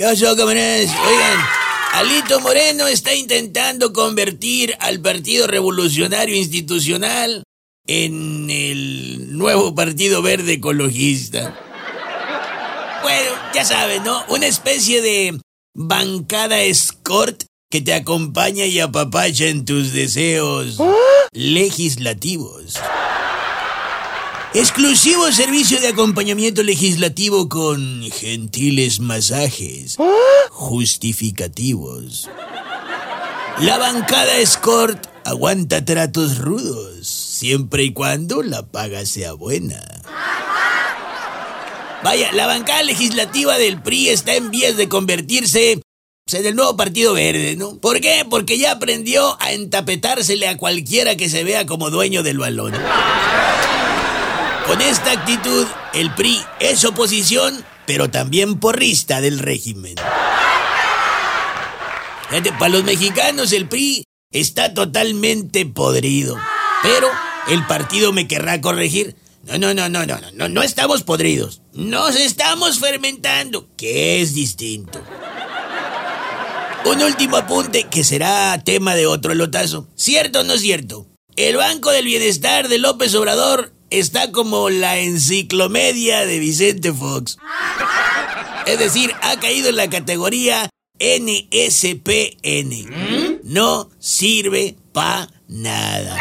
¿Qué pasó, camaradas? Oigan, Alito Moreno está intentando convertir al Partido Revolucionario Institucional en el nuevo Partido Verde Ecologista. Bueno, ya sabes, ¿no? Una especie de bancada escort que te acompaña y apapacha en tus deseos legislativos. Exclusivo servicio de acompañamiento legislativo con gentiles masajes justificativos. La bancada escort aguanta tratos rudos, siempre y cuando la paga sea buena. Vaya, la bancada legislativa del PRI está en vías de convertirse en el nuevo Partido Verde, ¿no? ¿Por qué? Porque ya aprendió a entapetársele a cualquiera que se vea como dueño del balón. Con esta actitud, el PRI es oposición, pero también porrista del régimen. Para los mexicanos el PRI está totalmente podrido. Pero el partido me querrá corregir. No, no, no, no, no, no, no estamos podridos. Nos estamos fermentando, que es distinto. Un último apunte que será tema de otro lotazo. ¿Cierto o no cierto? El Banco del Bienestar de López Obrador está como la enciclomedia de Vicente Fox. Es decir, ha caído en la categoría NSPN. No sirve pa' nada.